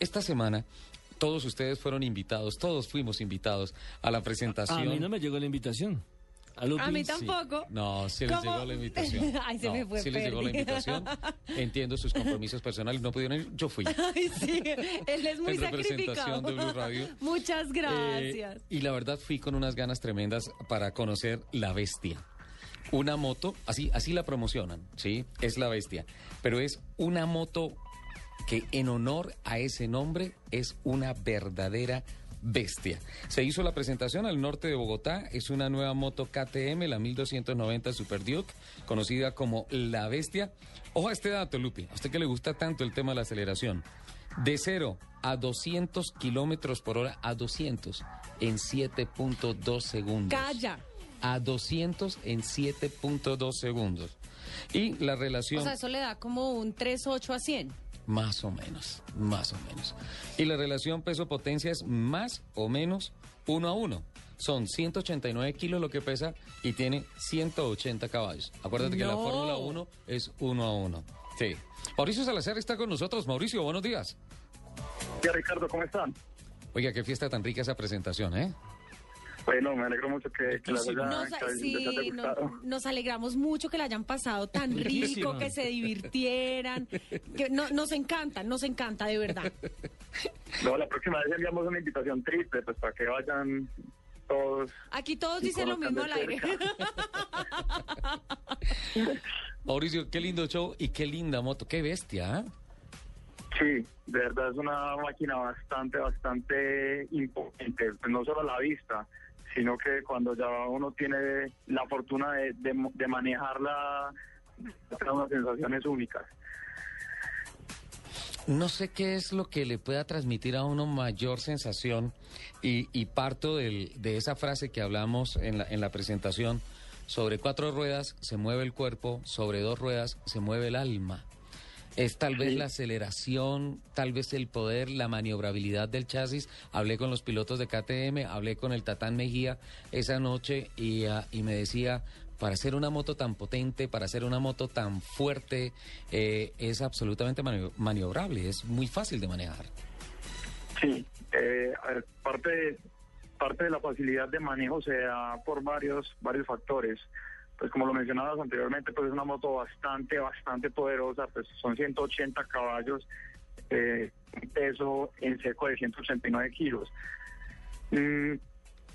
Esta semana todos ustedes fueron invitados, todos fuimos invitados a la presentación. A mí no me llegó la invitación. A, mí sí. tampoco. No, sí les ¿Cómo? llegó la invitación. Ay, se No, me fue, Sí les llegó la invitación. Entiendo sus compromisos personales, no pudieron ir, yo fui. Ay, sí, él es muy En representación sacrificado. de Blue Radio. Muchas Eh, gracias. y la verdad fui con unas ganas tremendas para conocer la bestia. Una moto, así, así la promocionan, ¿sí? Es la bestia. Pero es una moto que en honor a ese nombre es una verdadera bestia. Se hizo la presentación al norte de Bogotá, es una nueva moto KTM, la 1290 Super Duke, conocida como La Bestia. Ojo a este dato, Lupi, a usted que le gusta tanto el tema de la aceleración. De 0 a 200 kilómetros por hora, a 200 en 7.2 segundos. Calla. A 200 en 7.2 segundos. Y la relación... O sea, eso le da como un 3.8 a 100. Más o menos, más o menos. Y la relación peso-potencia es más o menos uno a uno. Son 189 kilos lo que pesa y tiene 180 caballos. Acuérdate que la. Fórmula 1 es uno a uno. Sí. Mauricio Salazar está con nosotros. Mauricio, buenos días. Ya Ricardo, ¿cómo están? Oiga, qué fiesta tan rica esa presentación, ¿eh? Bueno, me alegro mucho que, que les haya, Nos, que les sí, no- nos alegramos mucho que la hayan pasado tan rico, que se divirtieran. Que no- nos encanta, nos encanta, de verdad. No, la próxima vez enviamos una invitación triple, pues para que vayan todos. Aquí todos dicen lo mismo al aire. Mauricio, qué lindo show y qué linda moto. Qué bestia, ¿eh? Sí, de verdad es una máquina bastante, bastante imponente, pues no solo a la vista, sino que cuando ya uno tiene la fortuna de, de, de manejarla, da unas sensaciones únicas. No sé qué es lo que le pueda transmitir a uno mayor sensación y, y parto del- de esa frase que hablamos en la, en la presentación. Sobre cuatro ruedas se mueve el cuerpo, sobre dos ruedas se mueve el alma. Es tal vez la aceleración, tal vez el poder, la maniobrabilidad del chasis. Hablé con los pilotos de KTM, hablé con el Tatán Mejía esa noche y, ah, y me decía, para hacer una moto tan potente, para hacer una moto tan fuerte, eh, es absolutamente manio- maniobrable, es muy fácil de manejar. Sí, eh, a ver, parte, parte de la facilidad de manejo se da por varios, varios factores. Pues como lo mencionabas anteriormente, pues es una moto bastante, bastante poderosa, pues son 180 caballos, eh, peso en seco de 189 kilos. Mm,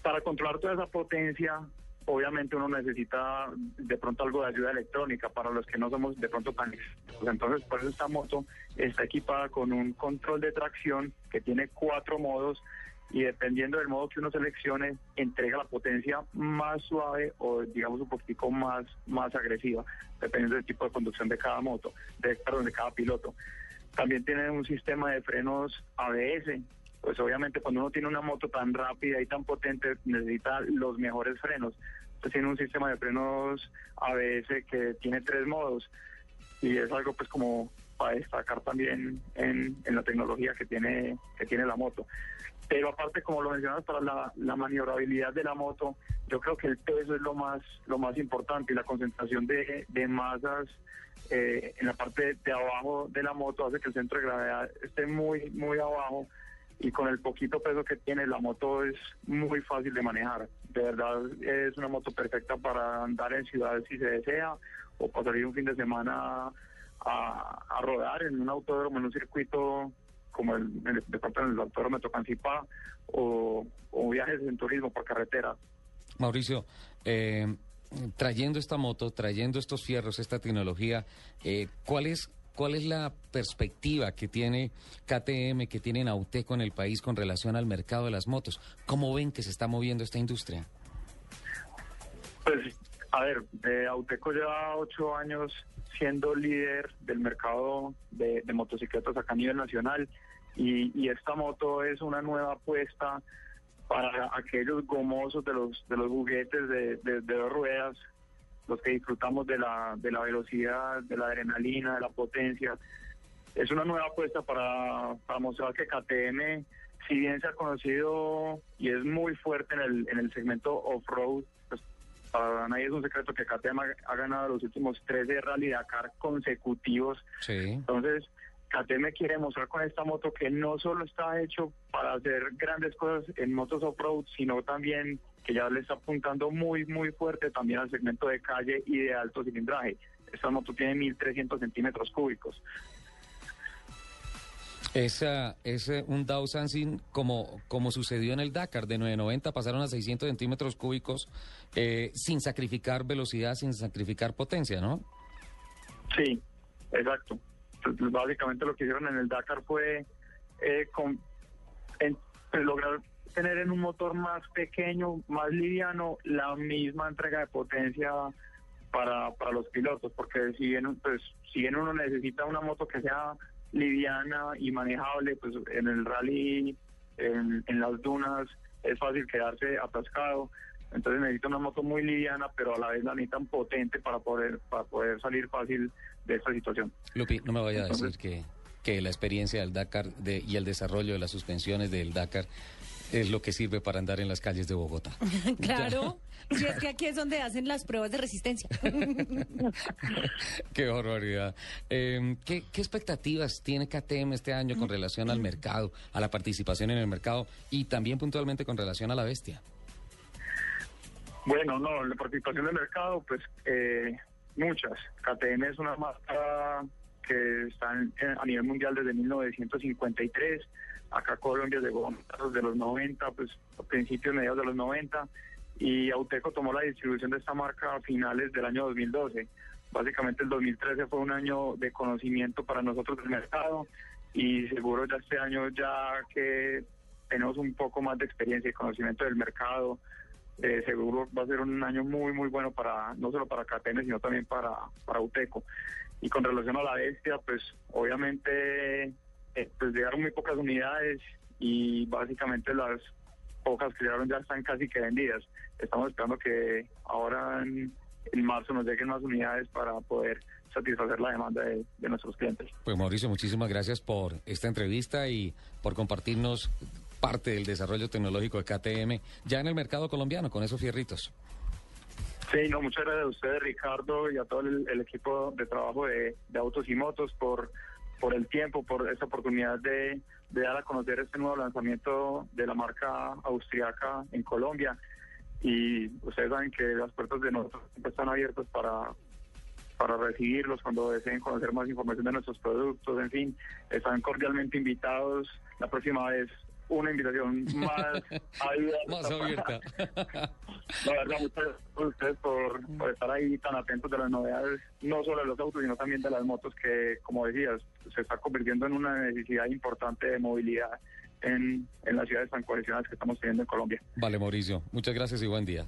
para controlar toda esa potencia, obviamente uno necesita de pronto algo de ayuda electrónica para los que no somos de pronto tan expertos. Entonces, por eso esta moto está equipada con un control de tracción que tiene cuatro modos y dependiendo del modo que uno seleccione, entrega la potencia más suave o digamos un poquitico más, más agresiva, dependiendo del tipo de conducción de cada moto, de, perdón, de cada piloto. También tiene un sistema de frenos ABS. Pues obviamente cuando uno tiene una moto tan rápida y tan potente necesita los mejores frenos. Pues tiene un sistema de frenos ABS que tiene tres modos y es algo pues como para destacar también en, en la tecnología que tiene que tiene la moto. Pero aparte, como lo mencionabas, para la, la maniobrabilidad de la moto, yo creo que el peso es lo más lo más importante y la concentración de, de masas eh, en la parte de abajo de la moto hace que el centro de gravedad esté muy muy abajo y con el poquito peso que tiene la moto es muy fácil de manejar. De verdad es una moto perfecta para andar en ciudades si se desea o para salir un fin de semana a, a rodar en un autódromo, en un circuito como el, el de pronto en el autódromo de Tocancipá o, o viajes en turismo por carretera. Mauricio, eh, trayendo esta moto, trayendo estos fierros, esta tecnología, eh, ¿cuál es cuál es la perspectiva que tiene KTM, que tiene Nauteco en el país con relación al mercado de las motos? ¿Cómo ven que se está moviendo esta industria? Pues, a ver, eh, Auteco lleva ocho años siendo líder del mercado de, de motocicletas acá a nivel nacional. y, y esta moto es una nueva apuesta para aquellos gomosos de los de los juguetes de, de- de dos ruedas, los que disfrutamos de la, de la velocidad, de la adrenalina, de la potencia. Es una nueva apuesta para, para mostrar que KTM, si bien se ha conocido y es muy fuerte en el, en el segmento off-road, para nadie es un secreto que KTM ha, ganado los últimos 13 Rally Dakar consecutivos. Sí. Entonces, KTM quiere mostrar con esta moto que no solo está hecho para hacer grandes cosas en motos off-road, sino también que ya le está apuntando muy, muy fuerte también al segmento de calle y de alto cilindraje. Esta moto tiene 1.300 centímetros cúbicos. Es eh, un Dow Sansin como, como sucedió en el Dakar, de 990 pasaron a 600 centímetros cúbicos eh, sin sacrificar velocidad, sin sacrificar potencia, ¿no? Sí, exacto. Básicamente lo que hicieron en el Dakar fue eh, con- pues, lograr tener en un motor más pequeño, más liviano, la misma entrega de potencia para, para los pilotos, porque si bien, pues, si bien uno necesita una moto que sea liviana y manejable, pues en el rally, en, en las dunas, es fácil quedarse atascado. Entonces necesita una moto muy liviana, pero a la vez la necesitan potente para poder, para poder salir fácil de esta situación. Lupi, no me vaya a decir Entonces- que, que la experiencia del Dakar de- y el desarrollo de las suspensiones del Dakar es lo que sirve para andar en las calles de Bogotá. Claro, si es que aquí es donde hacen las pruebas de resistencia. Qué barbaridad. Eh, ¿qué, qué expectativas tiene KTM este año con relación al mercado, a la participación en el mercado y también puntualmente con relación a la bestia? Bueno, no, la participación del mercado, pues eh, muchas. KTM es una marca que está en- en- a nivel mundial desde 1953. Acá Colombia llegó de los 90, pues a principios, mediados de los 90. Y Auteco tomó la distribución de esta marca a finales del año 2012. Básicamente el 2013 fue un año de conocimiento para nosotros del mercado y seguro ya este año ya que tenemos un poco más de experiencia y conocimiento del mercado, eh, seguro va a ser un año muy, muy bueno para no solo para KTM, sino también para, para UTECO. Y con relación a la bestia, pues obviamente eh, pues llegaron muy pocas unidades y básicamente las pocas que llegaron ya están casi que vendidas. Estamos esperando que ahora en, marzo nos lleguen más unidades para poder satisfacer la demanda de, de nuestros clientes. Pues Mauricio, muchísimas gracias por esta entrevista y por compartirnos parte del desarrollo tecnológico de KTM ya en el mercado colombiano con esos fierritos. Sí, no, muchas gracias a ustedes, Ricardo, y a todo el, el equipo de trabajo de, de Autos y Motos por, por el tiempo, por esta oportunidad de, de dar a conocer este nuevo lanzamiento de la marca austriaca en Colombia. Y ustedes saben que las puertas de nosotros siempre están abiertas para, para recibirlos cuando deseen conocer más información de nuestros productos, en fin, están cordialmente invitados. La próxima vez una invitación más. Más abierta. La verdad, muchas gracias a ustedes por, estar ahí tan atentos de las novedades, no solo de los autos, sino también de las motos, que, como decías, se está convirtiendo en una necesidad importante de movilidad en, en las ciudades tan cohesionadas que estamos teniendo en Colombia. Vale, Mauricio, muchas gracias y buen día.